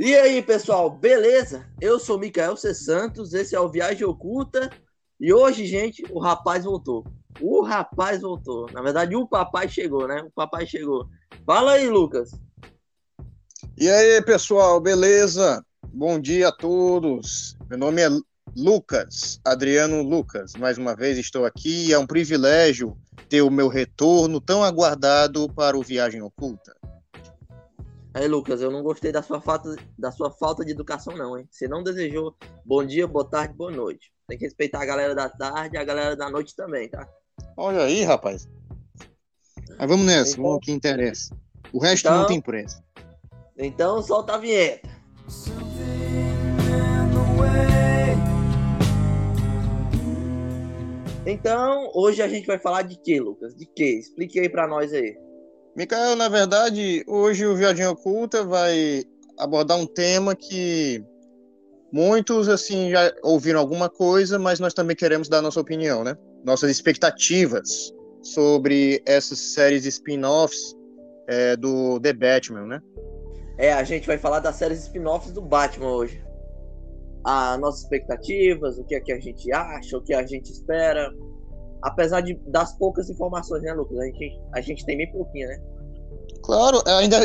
E aí, pessoal, beleza? Eu sou Micael C. Santos, esse é o Viagem Oculta. E hoje, gente, o rapaz voltou. O rapaz voltou. Na verdade, o papai chegou, né? O papai chegou. Fala aí, Lucas. E aí, pessoal, beleza? Bom dia a todos. Meu nome é Lucas, Adriano Lucas. Mais uma vez estou aqui. É um privilégio ter o meu retorno tão aguardado para o Viagem Oculta. Aí, Lucas, eu não gostei da sua falta, da sua falta de educação, não, hein? Você não desejou bom dia, boa tarde, boa noite. Tem que respeitar a galera da tarde e a galera da noite também, tá? Olha aí, rapaz. Mas vamos nessa, então, vamos ao que interessa. O resto então, não tem pressa. Então, solta a vinheta. Então, hoje a gente vai falar de quê, Lucas? De quê? Explique aí para nós aí. Micael, na verdade, hoje o Viagem Oculta vai abordar um tema que muitos assim já ouviram alguma coisa, mas nós também queremos dar nossa opinião, né? Nossas expectativas sobre essas séries spin-offs é, do The Batman, né? É, a gente vai falar das séries spin-offs do Batman hoje. As nossas expectativas, o que é que a gente acha, o que a gente espera, apesar de, das poucas informações, né, Lucas? A gente, a gente tem bem pouquinho, né? Claro, ainda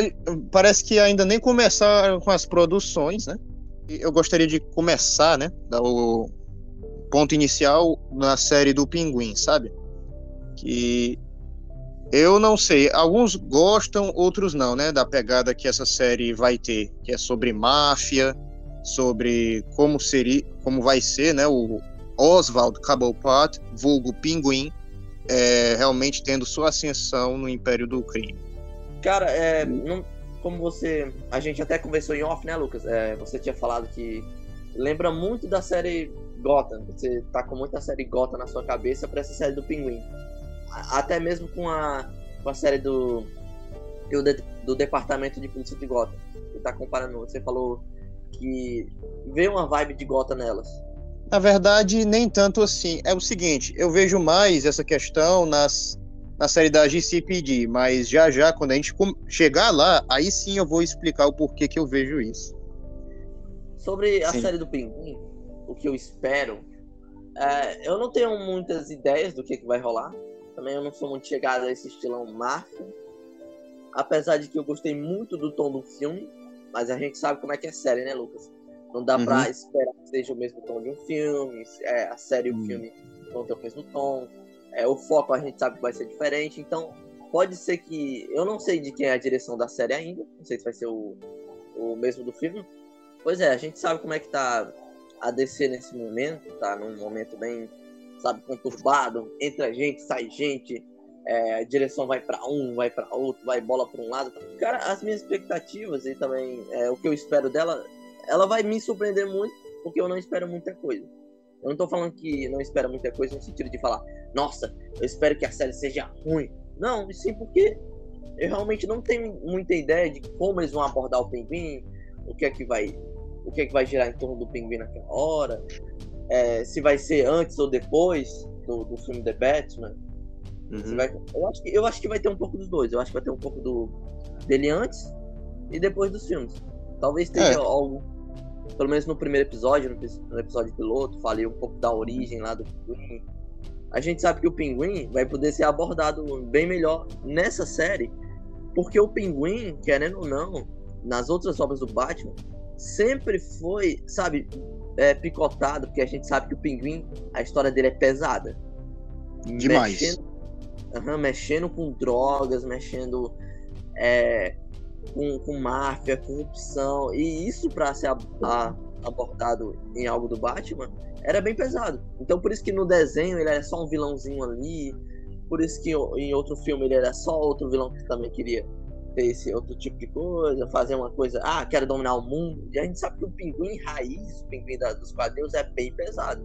parece que ainda nem começaram com as produções, né? Eu gostaria de começar, né? O ponto inicial na série do Pinguim, sabe? Que eu não sei, alguns gostam, outros não, né? Da pegada que essa série vai ter, que é sobre máfia, sobre como seria, como vai ser, né? O Oswald Cobblepot, vulgo Pinguim, é, realmente tendo sua ascensão no Império do Crime. Cara, é, não, como você. A gente até conversou em off, né, Lucas? É, você tinha falado que lembra muito da série Gotham. Você tá com muita série Gotham na sua cabeça para essa série do Pinguim. Até mesmo com a, com a série do, do, do Departamento de Polícia de Gotham. Você tá comparando. Você falou que vê uma vibe de Gotham nelas. Na verdade, nem tanto assim. É o seguinte, eu vejo mais essa questão nas, na série da GCPD, mas já já, quando a gente chegar lá, aí sim eu vou explicar o porquê que eu vejo isso. Sobre a sim. série do Pinguim, o que eu espero, é, eu não tenho muitas ideias do que, que vai rolar. Também eu não sou muito chegado a esse estilão máfia. Apesar de que eu gostei muito do tom do filme, mas a gente sabe como é que é série, né, Lucas? Não dá uhum. pra esperar que seja o mesmo tom de um filme, é, a série e o uhum. filme vão ter o mesmo tom. É, o foco a gente sabe que vai ser diferente, então pode ser que. Eu não sei de quem é a direção da série ainda, não sei se vai ser o, o mesmo do filme. Pois é, a gente sabe como é que tá a DC nesse momento, tá num momento bem, sabe, conturbado, entra gente, sai gente, é, a direção vai para um, vai para outro, vai bola para um lado. Cara, as minhas expectativas e também é, o que eu espero dela ela vai me surpreender muito, porque eu não espero muita coisa. Eu não tô falando que não espero muita coisa no sentido de falar, nossa, eu espero que a série seja ruim. Não, sim porque eu realmente não tenho muita ideia de como eles vão abordar o pinguim, o que é que vai, o que é que vai girar em torno do pinguim naquela hora, é, se vai ser antes ou depois do, do filme The Batman. Uhum. Vai, eu, acho que, eu acho que vai ter um pouco dos dois. Eu acho que vai ter um pouco do dele antes e depois dos filmes. Talvez tenha é. algo pelo menos no primeiro episódio, no episódio piloto, falei um pouco da origem lá do pinguim. A gente sabe que o pinguim vai poder ser abordado bem melhor nessa série, porque o pinguim, querendo ou não, nas outras obras do Batman, sempre foi, sabe, é, picotado, porque a gente sabe que o pinguim, a história dele é pesada. Demais. Mexendo, uhum, mexendo com drogas, mexendo é, com, com máfia, corrupção, e isso para ser abordado em algo do Batman era bem pesado. Então por isso que no desenho ele era só um vilãozinho ali, por isso que em outro filme ele era só outro vilão que também queria ter esse outro tipo de coisa, fazer uma coisa, ah, quero dominar o mundo. E a gente sabe que o pinguim raiz, o pinguim da, dos quadrinhos é bem pesado.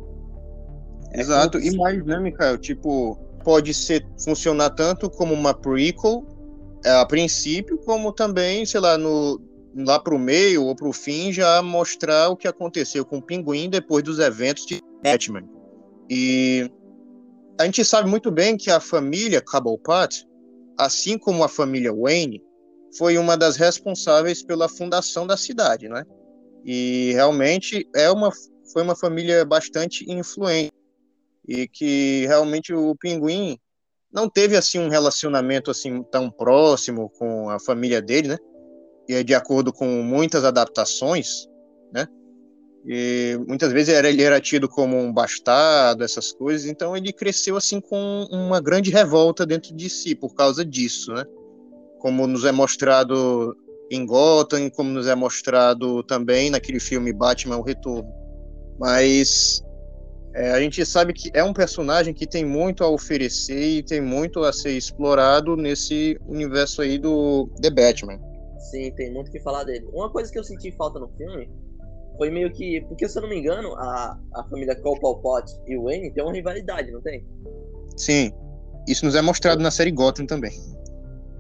É Exato, e mais, né, Mikael? Tipo, pode ser funcionar tanto como uma prequel a princípio, como também, sei lá, no, lá para o meio ou para o fim, já mostrar o que aconteceu com o Pinguim depois dos eventos de Batman. E a gente sabe muito bem que a família Cobblepot, assim como a família Wayne, foi uma das responsáveis pela fundação da cidade, né? E realmente é uma, foi uma família bastante influente. E que realmente o Pinguim não teve assim um relacionamento assim tão próximo com a família dele, né? E de acordo com muitas adaptações, né? E muitas vezes ele era tido como um bastardo, essas coisas, então ele cresceu assim com uma grande revolta dentro de si por causa disso, né? Como nos é mostrado em Gotham, como nos é mostrado também naquele filme Batman O Retorno. Mas é, a gente sabe que é um personagem que tem muito a oferecer e tem muito a ser explorado nesse universo aí do The Batman. Sim, tem muito que falar dele. Uma coisa que eu senti falta no filme foi meio que. Porque, se eu não me engano, a, a família Copalpot e o Wayne tem uma rivalidade, não tem? Sim. Isso nos é mostrado na série Gotham também.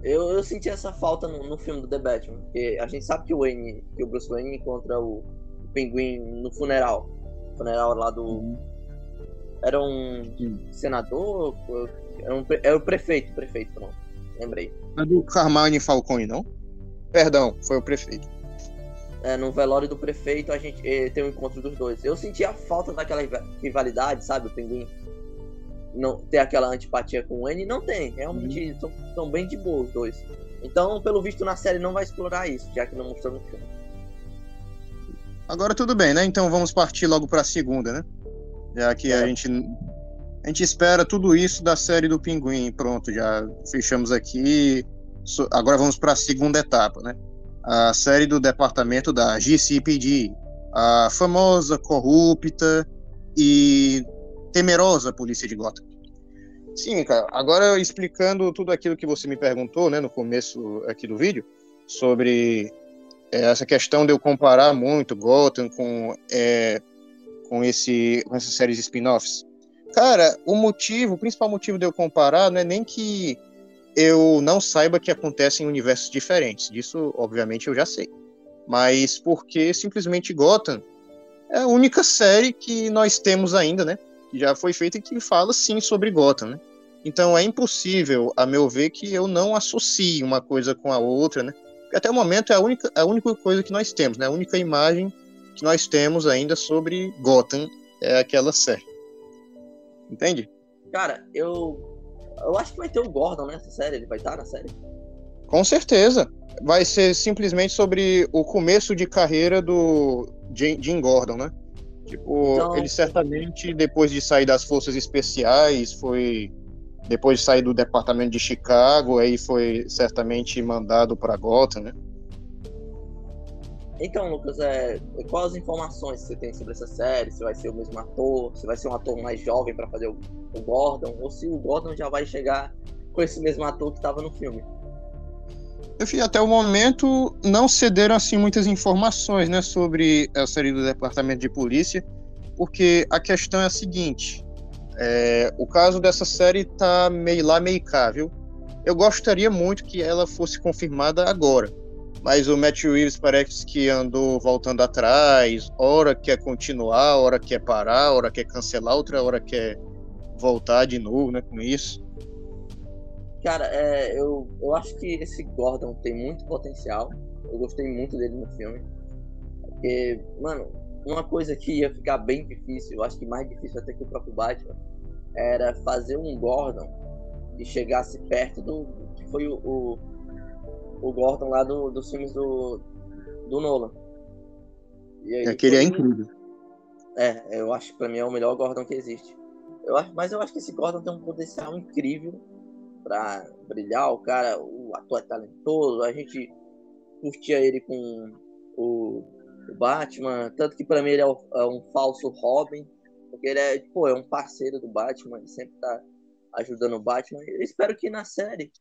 Eu, eu senti essa falta no, no filme do The Batman. Porque a gente sabe que o Wayne, que o Bruce Wayne encontra o, o Pinguim no funeral. Funeral lá do. Uhum. Era um senador? Era, um, era o prefeito, prefeito, pronto. Lembrei. Não é do Carmine Falcone, não? Perdão, foi o prefeito. É, no velório do prefeito a gente eh, tem um encontro dos dois. Eu senti a falta daquela rivalidade, sabe, o pinguim não ter aquela antipatia com o N, não tem. Realmente uhum. são, bem de boa os dois. Então, pelo visto na série não vai explorar isso, já que não mostrou no filme. Agora tudo bem, né? Então vamos partir logo para a segunda, né? Já que é. a gente a gente espera tudo isso da série do Pinguim. Pronto, já fechamos aqui. Agora vamos para a segunda etapa, né? A série do departamento da GCPD, a famosa, corrupta e temerosa polícia de Gotham. Sim, cara. Agora explicando tudo aquilo que você me perguntou, né, no começo aqui do vídeo, sobre é, essa questão de eu comparar muito Gotham com é, com esse com essas séries spin-offs. Cara, o motivo, o principal motivo de eu comparar não é nem que eu não saiba que acontece em universos diferentes. Disso, obviamente, eu já sei. Mas porque simplesmente Gotham é a única série que nós temos ainda, né? Que já foi feita e que fala sim sobre Gotham, né? Então é impossível, a meu ver, que eu não associe uma coisa com a outra, né? Até o momento é a única, a única coisa que nós temos, né? A única imagem que nós temos ainda sobre Gotham é aquela série. Entende? Cara, eu eu acho que vai ter o Gordon nessa série, ele vai estar na série. Com certeza. Vai ser simplesmente sobre o começo de carreira do Jim Gordon, né? Tipo, então... ele certamente, depois de sair das forças especiais, foi. Depois de sair do departamento de Chicago, aí foi certamente mandado para Gotham, né? Então, Lucas, é, quais as informações você tem sobre essa série? Se vai ser o mesmo ator? Se vai ser um ator mais jovem para fazer o, o, Gordon? Ou se o Gordon já vai chegar com esse mesmo ator que estava no filme? Enfim, até o momento não cederam assim muitas informações, né, sobre a série do Departamento de Polícia, porque a questão é a seguinte: é, o caso dessa série tá meio lá meio cá, viu? Eu gostaria muito que ela fosse confirmada agora mas o Matt Reeves parece que andou voltando atrás, hora quer continuar, hora quer parar, hora quer cancelar, outra hora quer voltar de novo, né, com isso. Cara, é, eu, eu acho que esse Gordon tem muito potencial. Eu gostei muito dele no filme. Porque, mano, uma coisa que ia ficar bem difícil, eu acho que mais difícil até que o próprio Batman, era fazer um Gordon que chegasse perto do que foi o, o o Gordon lá do, dos filmes do, do Nolan. E aí, Aquele é incrível. É, eu acho que pra mim é o melhor Gordon que existe. Eu acho, mas eu acho que esse Gordon tem um potencial incrível pra brilhar. O cara, o ator é talentoso, a gente curtia ele com o, o Batman. Tanto que pra mim ele é, é, um falso Robin. Porque ele é, pô, é um parceiro do Batman, ele sempre tá ajudando o Batman. Eu espero que na série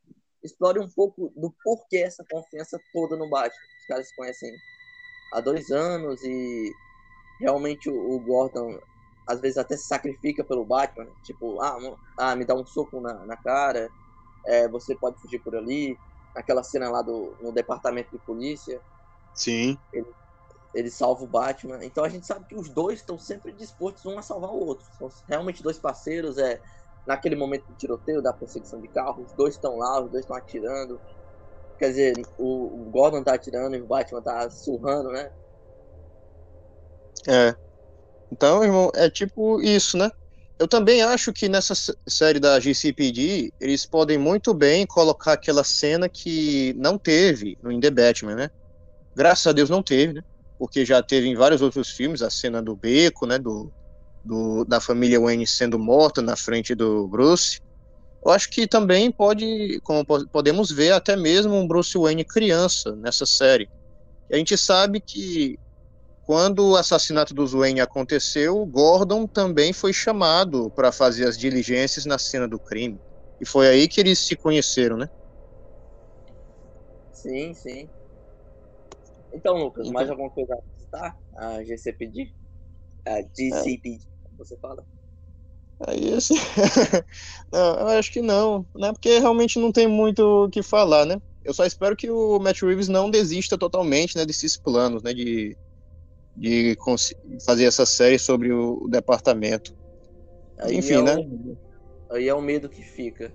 explore um pouco do porquê essa confiança toda no Batman. Os caras se conhecem há dois anos e realmente o, Gordon às vezes até se sacrifica pelo Batman. Tipo, ah, ah me dá um soco na, na cara, é, você pode fugir por ali. Aquela cena lá do, no departamento de polícia. Sim. Ele, ele salva o Batman. Então a gente sabe que os dois estão sempre dispostos um a salvar o outro. São realmente dois parceiros. É, naquele momento do tiroteio, da perseguição de carro, os dois estão lá, os dois estão atirando. Quer dizer, o, o, Gordon tá atirando e o Batman tá surrando, né? É. Então, irmão, é tipo isso, né? Eu também acho que nessa série da GCPD, eles podem muito bem colocar aquela cena que não teve no In The Batman, né? Graças a Deus não teve, né? Porque já teve em vários outros filmes a cena do beco, né? Do, do, da família Wayne sendo morta na frente do Bruce. Eu acho que também pode, como podemos ver, até mesmo um Bruce Wayne criança nessa série. E a gente sabe que quando o assassinato do Wayne aconteceu, Gordon também foi chamado para fazer as diligências na cena do crime. E foi aí que eles se conheceram, né? Sim, sim. Então, Lucas, então... mais alguma coisa a citar? A GCPD? A GCPD, é. Você fala? Aí, assim, não, eu acho que não, né? Porque realmente não tem muito o que falar, né? Eu só espero que o Matt Reeves não desista totalmente, né, desses planos, né, de de fazer essa série sobre o, o departamento. Aí Enfim, é né? aí é o medo que fica.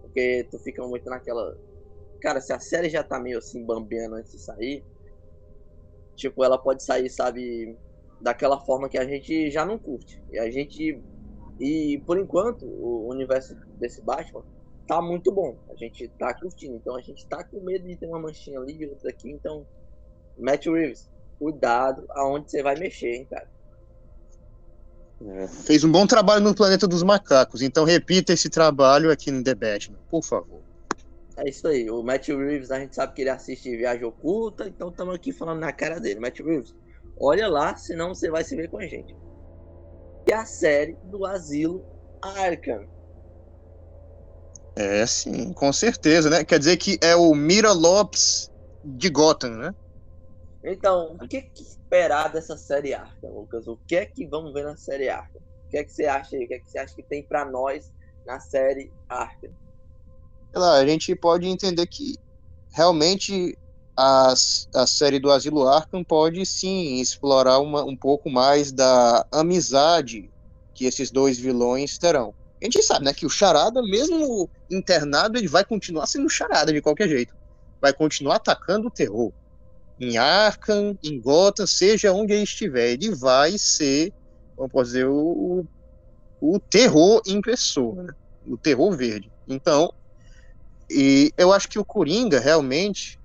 Porque tu fica muito naquela. Cara, se a série já tá meio assim bambeando antes de sair, tipo, ela pode sair, sabe, daquela forma que a gente já não curte. E a gente. E por enquanto, o universo desse Batman tá muito bom. A gente tá curtindo. Então a gente tá com medo de ter uma manchinha ali e outra aqui. Então, Matt Reeves, cuidado aonde você vai mexer, hein, cara. É. Fez um bom trabalho no Planeta dos Macacos, então repita esse trabalho aqui no The Batman, por favor. É isso aí, o Matt Reeves, a gente sabe que ele assiste Viagem Oculta, então estamos aqui falando na cara dele. Matt Reeves, olha lá, senão você vai se ver com a gente. E a série do Asilo Arkham. É, sim, com certeza, né? Quer dizer que é o Mira Lopes de Gotham, né? Então, o que, que esperar dessa série Arkham, Lucas? O que é que vamos ver na série Arkham? O que é que você acha aí? O que é que você acha que tem para nós na série Arkham? Lá, a gente pode entender que realmente a, a série do Asilo Arkham pode sim explorar uma, um pouco mais da amizade que esses dois vilões terão. A gente sabe, né, que o Charada, mesmo internado, ele vai continuar sendo Charada de qualquer jeito. Vai continuar atacando o terror em Arkham, em Gotham, seja onde ele estiver, ele vai ser, vamos dizer, o, o terror em pessoa, né? o terror verde. Então, e eu acho que o Coringa, realmente,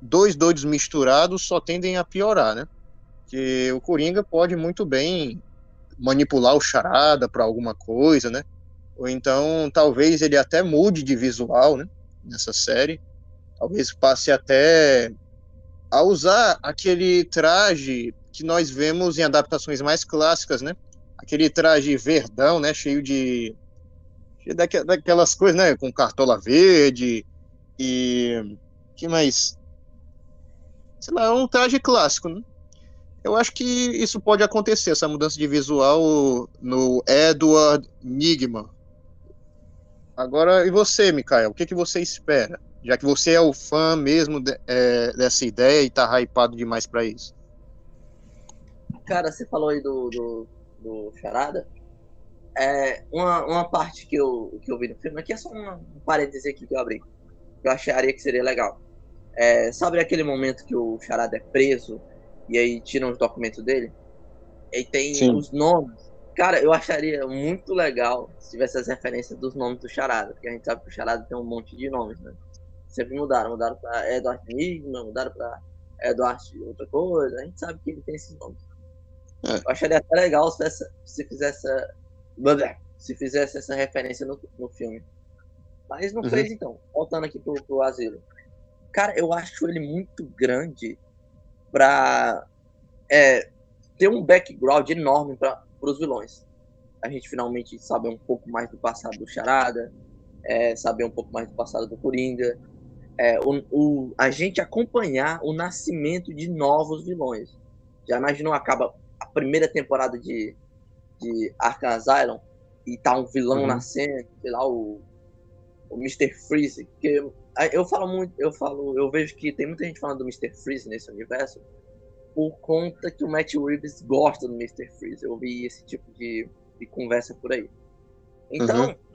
dois doidos misturados só tendem a piorar, né? Que o Coringa pode muito bem manipular o charada para alguma coisa, né? Ou então, talvez ele até mude de visual, né? Nessa série. Talvez passe até a usar aquele traje que nós vemos em adaptações mais clássicas, né? Aquele traje verdão, né? Cheio de daquelas coisas, né? Com cartola verde e que mais? Sei lá, é um traje clássico, né? Eu acho que isso pode acontecer, essa mudança de visual no Edward Nigma. Agora, e você, Mikael? O que, que você espera? Já que você é o fã mesmo de, é, dessa ideia e tá hypado demais para isso. Cara, você falou aí do, do, do Charada. É, uma, uma parte que eu, que eu vi no filme, aqui é só um parêntese aqui que eu abri, eu acharia que seria legal. É, sabe aquele momento que o Charada é preso e aí tiram os documentos dele? E tem Sim. os nomes. Cara, eu acharia muito legal se tivesse as referências dos nomes do Charada, porque a gente sabe que o Charada tem um monte de nomes, né? sempre mudaram. Mudaram para Edward Enigma, mudaram para Edward outra coisa. A gente sabe que ele tem esses nomes. É. Eu acharia até legal se, essa, se fizesse se fizesse essa referência no, no filme. Mas não uhum. fez então. Voltando aqui pro, pro asilo. Cara, eu acho ele muito grande pra é, ter um background enorme para os vilões. A gente finalmente sabe um pouco mais do passado do Charada, é, saber um pouco mais do passado do Coringa, é, o, o, a gente acompanhar o nascimento de novos vilões. Já imaginou, acaba a primeira temporada de, de Arkham Asylum e tá um vilão uhum. nascendo, sei lá, o, o Mr. Freeze, que eu falo muito, eu falo, eu vejo que tem muita gente falando do Mr. Freeze nesse universo por conta que o Matt Reeves gosta do Mr. Freeze. Eu vi esse tipo de, de conversa por aí. Então, uhum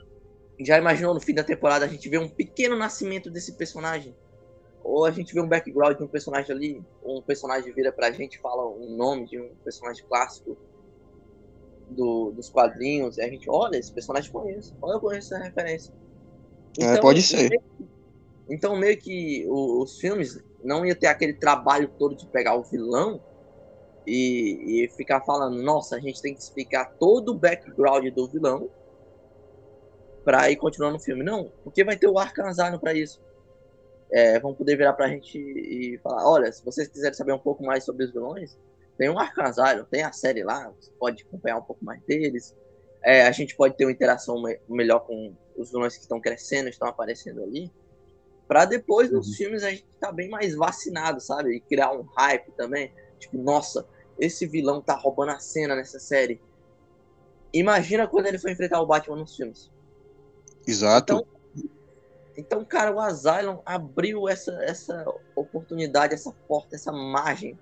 já imaginou no fim da temporada a gente ver um pequeno nascimento desse personagem? ou a gente vê um background de um personagem ali, um personagem vira pra gente fala um nome de um personagem clássico do, dos quadrinhos, e a gente, olha, esse personagem conhece, olha, eu conheço essa referência. É, então, é, pode ser. Meio que, então, meio que os, os filmes não ia ter aquele trabalho todo de pegar o vilão e, e ficar falando, nossa, a gente tem que explicar todo o background do vilão pra ir continuando o filme. Não, porque vai ter o Asylum pra isso. É, vão poder virar pra gente e falar, olha, se vocês quiserem saber um pouco mais sobre os vilões, tem o Arkham Asylum, tem a série lá, você pode acompanhar um pouco mais deles. É, a gente pode ter uma interação me melhor com os vilões que estão crescendo, estão aparecendo ali. Pra depois, nos uhum. filmes, a gente tá bem mais vacinado, sabe? E criar um hype também. Tipo, nossa, esse vilão tá roubando a cena nessa série. Imagina quando ele foi enfrentar o Batman nos filmes. Exato. Então, então cara, o Asylum abriu essa, essa oportunidade, essa porta, essa margem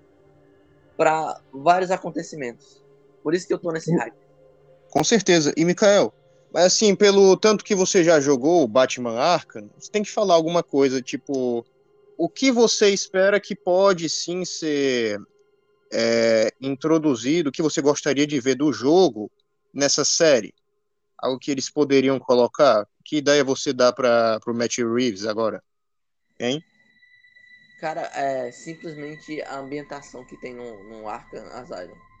para vários acontecimentos. Por isso que eu tô nesse hype. Com certeza. E, Mikael, mas assim, pelo tanto que você já jogou o Batman Arkham, você tem que falar alguma coisa, tipo, o que você espera que pode sim ser é, introduzido, o que você gostaria de ver do jogo nessa série? Algo que eles poderiam colocar? Que ideia você dá para o Matt Reeves agora? Hein? Cara, é simplesmente a ambientação que tem no, no Arkham Asylum.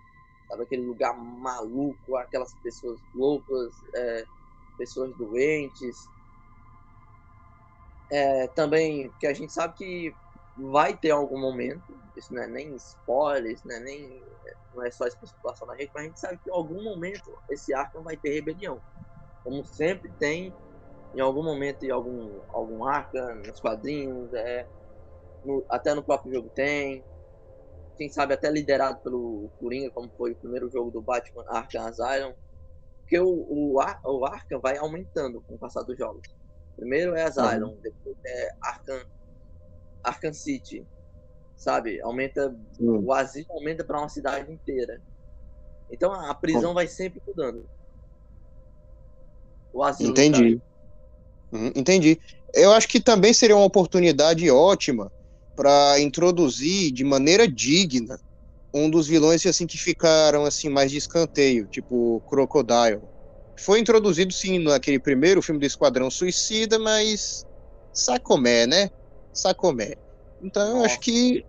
Sabe, aquele lugar maluco, aquelas pessoas loucas, é, pessoas doentes. É, também, que a gente sabe que vai ter algum momento, isso não é nem spoiler, isso não é nem não é só especulação da gente, mas a gente sabe que em algum momento esse Arkham vai ter rebelião. Como sempre tem em algum momento em algum, algum Arkham, nos quadrinhos, é, no, até no próprio jogo tem. Quem sabe até liderado pelo Coringa, como foi o primeiro jogo do Batman Arkham Asylum. Porque o, o, o Arkham vai aumentando com o passar dos jogos. Primeiro é Asylum, uhum. depois é Arkham Arkham City, sabe? Aumenta uhum. o asilo aumenta para uma cidade inteira. Então a prisão uhum. vai sempre mudando. O asilo. Entendi. Uhum, entendi. Eu acho que também seria uma oportunidade ótima para introduzir de maneira digna um dos vilões assim que ficaram assim mais de escanteio, tipo Crocodile. Foi introduzido sim naquele primeiro filme do Esquadrão Suicida, mas sacomé, né? Sacomé. Então eu acho que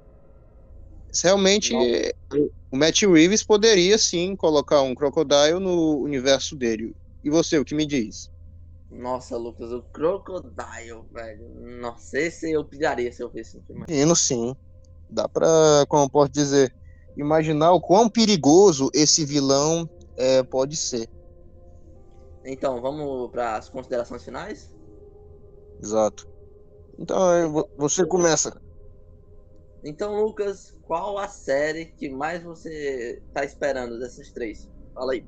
realmente Nossa. o Matt Reeves poderia sim colocar um Crocodile no universo dele. E você, o que me diz? Nossa, Lucas, o Crocodile, velho. Nossa, esse eu pilharia se eu visse no filme. Indo sim. Dá pra, como posso dizer, imaginar o quão perigoso esse vilão é, pode ser. Então, vamos para as considerações finais? Exato. Então, você começa. Então, Lucas, qual a série que mais você tá esperando dessas três? Fala aí.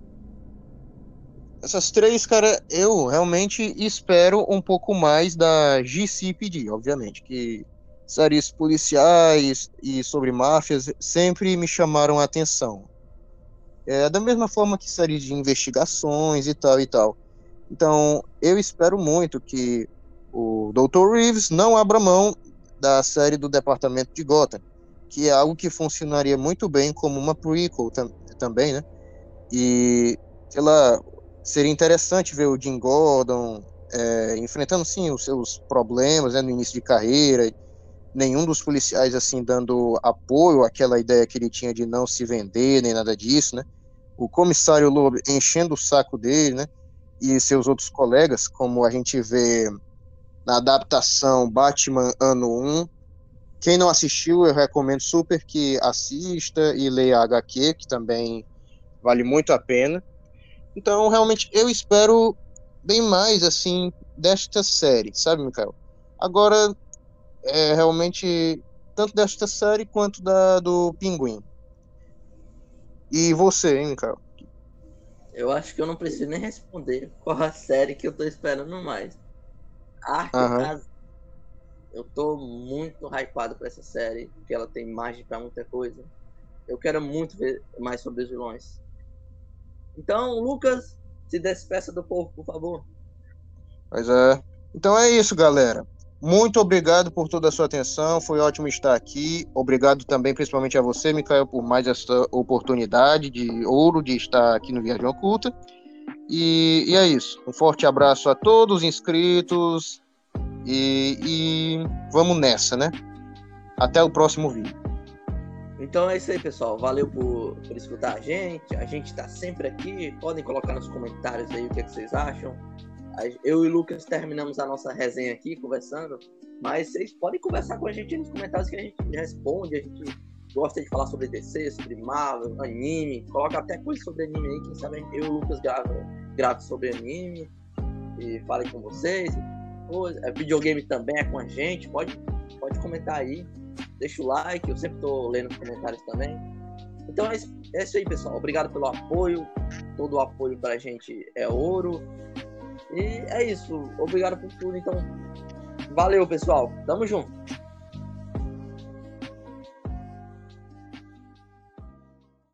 Essas três, cara, eu realmente espero um pouco mais da GCPD, obviamente, que séries policiais e sobre máfias sempre me chamaram a atenção. É da mesma forma que séries de investigações e tal e tal. Então, eu espero muito que o Dr. Reeves não abra mão da série do Departamento de Gotham, que é algo que funcionaria muito bem como uma prequel tam também, né? E, sei lá, seria interessante ver o Jim Gordon é, enfrentando, sim, os seus problemas né, no início de carreira, nenhum dos policiais, assim, dando apoio àquela ideia que ele tinha de não se vender, nem nada disso, né? O comissário Loeb enchendo o saco dele, né? E seus outros colegas, como a gente vê na adaptação Batman Ano 1. Quem não assistiu, eu recomendo super que assista e leia a HQ, que também vale muito a pena. Então, realmente, eu espero bem mais, assim, desta série, sabe, Mikael? Agora, é realmente, tanto desta série quanto da do Pinguim. E você, hein, Mikael? Eu acho que eu não preciso nem responder qual a série que eu tô esperando mais. Ark uhum. Eu tô muito hypado pra essa série, porque ela tem margem pra muita coisa. Eu quero muito ver mais sobre os vilões. Então, Lucas, se despeça do povo, por favor. Pois é. Então é isso, galera. muito obrigado por toda a sua atenção. Foi ótimo estar aqui. Obrigado também, principalmente a você, Micael, por mais essa oportunidade de ouro de estar aqui no Viagem Oculta. E, e é isso. Um forte abraço a todos os inscritos. E, e vamos nessa, né? Até o próximo vídeo. Então é isso aí, pessoal. Valeu por, por escutar a gente. A gente está sempre aqui. Podem colocar nos comentários aí o que, é que vocês acham. Eu e o Lucas terminamos a nossa resenha aqui, conversando. Mas vocês podem conversar com a gente nos comentários que a gente responde. A gente gosta de falar sobre DC, sobre Marvel, anime. Coloca até coisa sobre anime aí. Quem sabe eu e o Lucas grave sobre anime. E fale com vocês. É, videogame também é com a gente. Pode, pode comentar aí. Deixa o like. Eu sempre tô lendo os comentários também. Então é isso aí, pessoal. Obrigado pelo apoio. Todo o apoio pra gente é ouro. E é isso. Obrigado por tudo. Então, valeu, pessoal. Tamo junto.